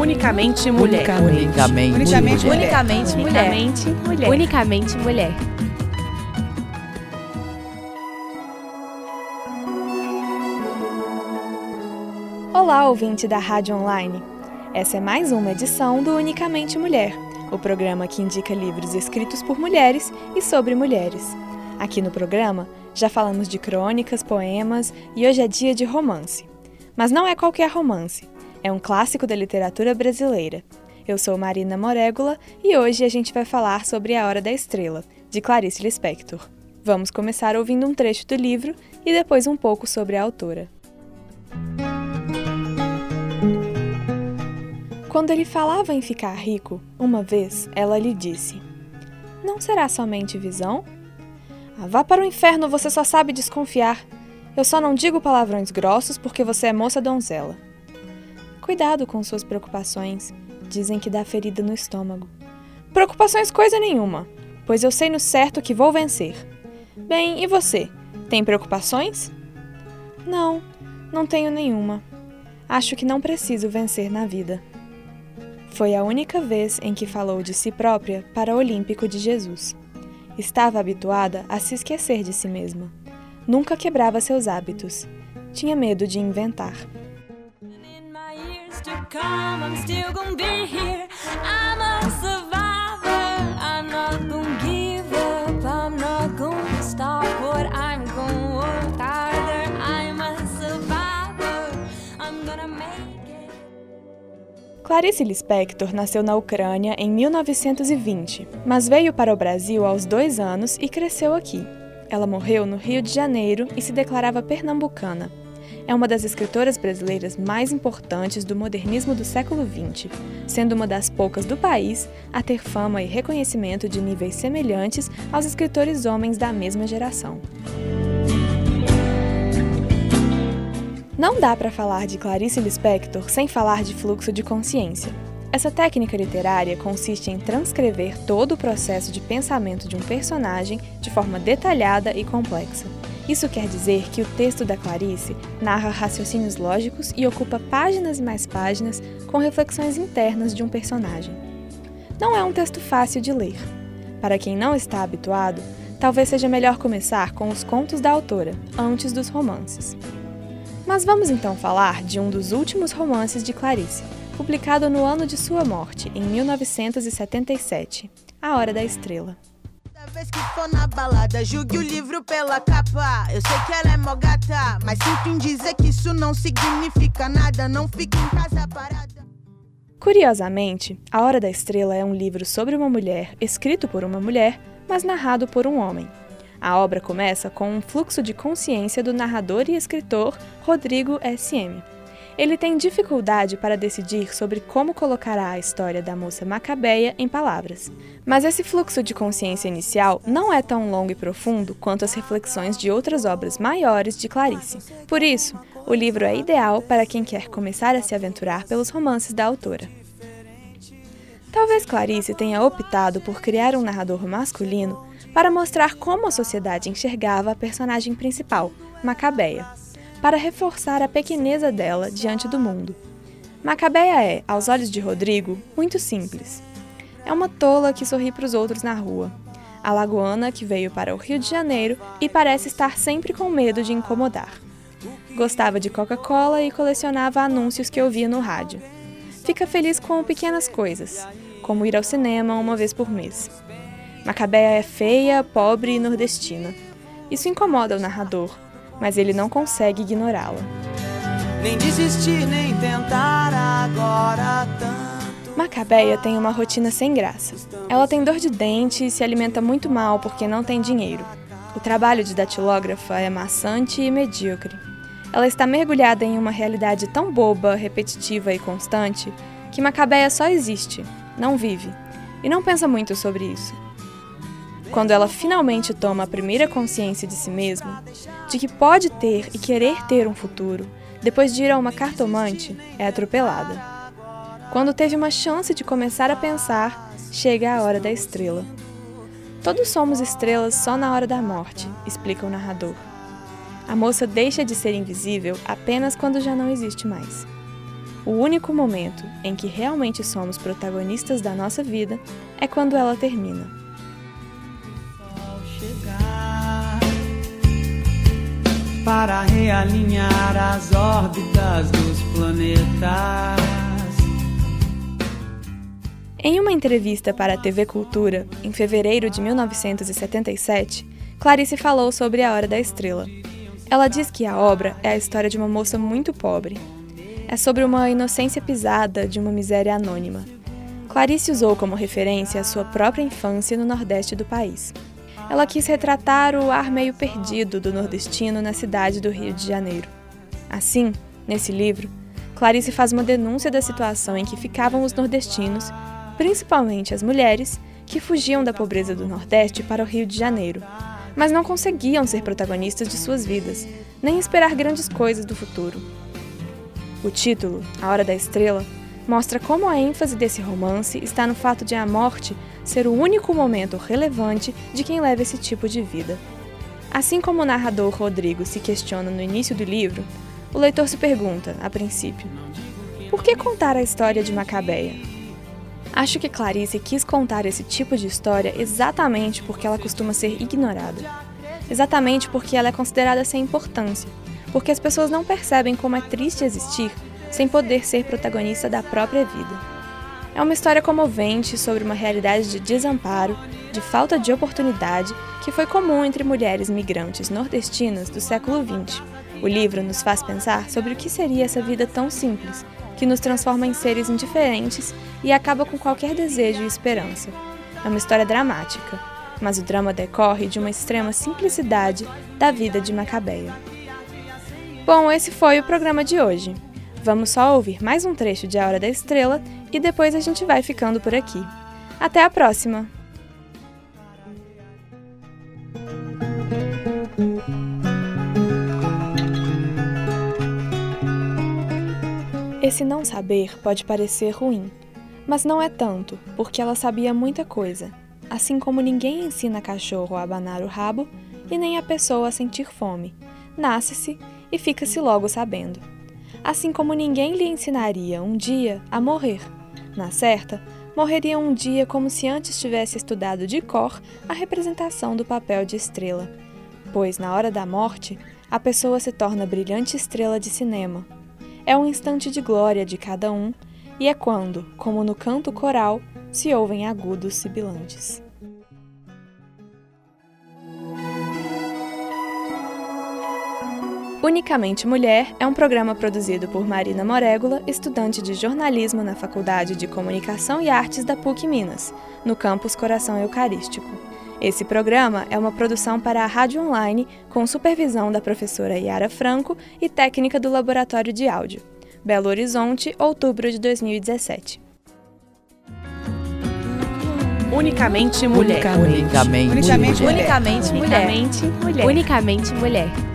Unicamente mulher. Unicamente, Unicamente mulher. Unicamente mulher. Unicamente mulher. Unicamente mulher. Olá, ouvinte da Rádio Online. Essa é mais uma edição do Unicamente Mulher, o programa que indica livros escritos por mulheres e sobre mulheres. Aqui no programa já falamos de crônicas, poemas e hoje é dia de romance. Mas não é qualquer romance, é um clássico da literatura brasileira. Eu sou Marina Morégula e hoje a gente vai falar sobre A Hora da Estrela, de Clarice Lispector. Vamos começar ouvindo um trecho do livro e depois um pouco sobre a autora. Quando ele falava em ficar rico, uma vez ela lhe disse: Não será somente visão? Ah, vá para o inferno, você só sabe desconfiar. Eu só não digo palavrões grossos porque você é moça donzela. Cuidado com suas preocupações. Dizem que dá ferida no estômago. Preocupações coisa nenhuma, pois eu sei no certo que vou vencer. Bem, e você? Tem preocupações? Não, não tenho nenhuma. Acho que não preciso vencer na vida. Foi a única vez em que falou de si própria para o Olímpico de Jesus. Estava habituada a se esquecer de si mesma. Nunca quebrava seus hábitos. Tinha medo de inventar. To come, I'm still gonna be here. I'm a survivor. I'm not gonna give up. I'm not gonna stop what I'm gonna work harder. I'm a survivor. I'm gonna make it. Clarice Lispector nasceu na Ucrânia em 1920, mas veio para o Brasil aos dois anos e cresceu aqui. Ela morreu no Rio de Janeiro e se declarava pernambucana. É uma das escritoras brasileiras mais importantes do modernismo do século XX, sendo uma das poucas do país a ter fama e reconhecimento de níveis semelhantes aos escritores homens da mesma geração. Não dá para falar de Clarice Lispector sem falar de fluxo de consciência. Essa técnica literária consiste em transcrever todo o processo de pensamento de um personagem de forma detalhada e complexa. Isso quer dizer que o texto da Clarice narra raciocínios lógicos e ocupa páginas e mais páginas com reflexões internas de um personagem. Não é um texto fácil de ler. Para quem não está habituado, talvez seja melhor começar com os contos da autora, antes dos romances. Mas vamos então falar de um dos últimos romances de Clarice, publicado no ano de sua morte, em 1977, A Hora da Estrela. Vez que for na balada, julgue o livro pela capa. Eu sei que ela é mó gata, mas sinto em dizer que isso não significa nada. Não fique em casa parada. Curiosamente, A Hora da Estrela é um livro sobre uma mulher, escrito por uma mulher, mas narrado por um homem. A obra começa com um fluxo de consciência do narrador e escritor Rodrigo S.M. Ele tem dificuldade para decidir sobre como colocará a história da moça macabeia em palavras. Mas esse fluxo de consciência inicial não é tão longo e profundo quanto as reflexões de outras obras maiores de Clarice. Por isso, o livro é ideal para quem quer começar a se aventurar pelos romances da autora. Talvez Clarice tenha optado por criar um narrador masculino para mostrar como a sociedade enxergava a personagem principal, Macabeia, para reforçar a pequeneza dela diante do mundo. Macabeia é, aos olhos de Rodrigo, muito simples. É uma tola que sorri para os outros na rua, a lagoana que veio para o Rio de Janeiro e parece estar sempre com medo de incomodar. Gostava de Coca-Cola e colecionava anúncios que ouvia no rádio. Fica feliz com pequenas coisas, como ir ao cinema uma vez por mês. Macabeia é feia, pobre e nordestina. Isso incomoda o narrador, mas ele não consegue ignorá-la. Nem desistir, nem tentar agora tanto. Macabeia tem uma rotina sem graça. Ela tem dor de dente e se alimenta muito mal porque não tem dinheiro. O trabalho de datilógrafa é maçante e medíocre. Ela está mergulhada em uma realidade tão boba, repetitiva e constante que Macabeia só existe, não vive, e não pensa muito sobre isso. Quando ela finalmente toma a primeira consciência de si mesma, de que pode ter e querer ter um futuro, depois de ir a uma cartomante, é atropelada. Quando teve uma chance de começar a pensar, chega a hora da estrela. Todos somos estrelas só na hora da morte, explica o narrador. A moça deixa de ser invisível apenas quando já não existe mais. o único momento em que realmente somos protagonistas da nossa vida é quando ela termina. Para realinhar as órbitas dos planetas. Em uma entrevista para a TV Cultura, em fevereiro de 1977, Clarice falou sobre A Hora da Estrela. Ela diz que a obra é a história de uma moça muito pobre. É sobre uma inocência pisada de uma miséria anônima. Clarice usou como referência a sua própria infância no nordeste do país. Ela quis retratar o ar meio perdido do nordestino na cidade do Rio de Janeiro. Assim, nesse livro, Clarice faz uma denúncia da situação em que ficavam os nordestinos, principalmente as mulheres, que fugiam da pobreza do Nordeste para o Rio de Janeiro, mas não conseguiam ser protagonistas de suas vidas, nem esperar grandes coisas do futuro. O título, A Hora da Estrela, mostra como a ênfase desse romance está no fato de a morte ser o único momento relevante de quem leva esse tipo de vida. Assim como o narrador Rodrigo se questiona no início do livro, o leitor se pergunta, a princípio, por que contar a história de Macabeia? Acho que Clarice quis contar esse tipo de história exatamente porque ela costuma ser ignorada. Exatamente porque ela é considerada sem importância, porque as pessoas não percebem como é triste existir sem poder ser protagonista da própria vida. É uma história comovente sobre uma realidade de desamparo, de falta de oportunidade que foi comum entre mulheres migrantes nordestinas do século XX. O livro nos faz pensar sobre o que seria essa vida tão simples, que nos transforma em seres indiferentes e acaba com qualquer desejo e esperança. É uma história dramática, mas o drama decorre de uma extrema simplicidade da vida de Macabeia. Bom, esse foi o programa de hoje. Vamos só ouvir mais um trecho de A Hora da Estrela e depois a gente vai ficando por aqui. Até a próxima! Esse não saber pode parecer ruim, mas não é tanto, porque ela sabia muita coisa, assim como ninguém ensina cachorro a abanar o rabo e nem a pessoa a sentir fome. Nasce-se e fica-se logo sabendo. Assim como ninguém lhe ensinaria um dia a morrer. Na certa, morreria um dia como se antes tivesse estudado de cor a representação do papel de estrela, pois na hora da morte, a pessoa se torna brilhante estrela de cinema. É um instante de glória de cada um, e é quando, como no canto coral, se ouvem agudos sibilantes. Unicamente Mulher é um programa produzido por Marina Morégula, estudante de jornalismo na Faculdade de Comunicação e Artes da PUC Minas, no campus Coração Eucarístico. Esse programa é uma produção para a Rádio Online com supervisão da professora Yara Franco e técnica do Laboratório de Áudio. Belo Horizonte, outubro de 2017. Unicamente mulher. Unicamente, Unicamente mulher. mulher. Unicamente mulher. Unicamente mulher. Unicamente mulher.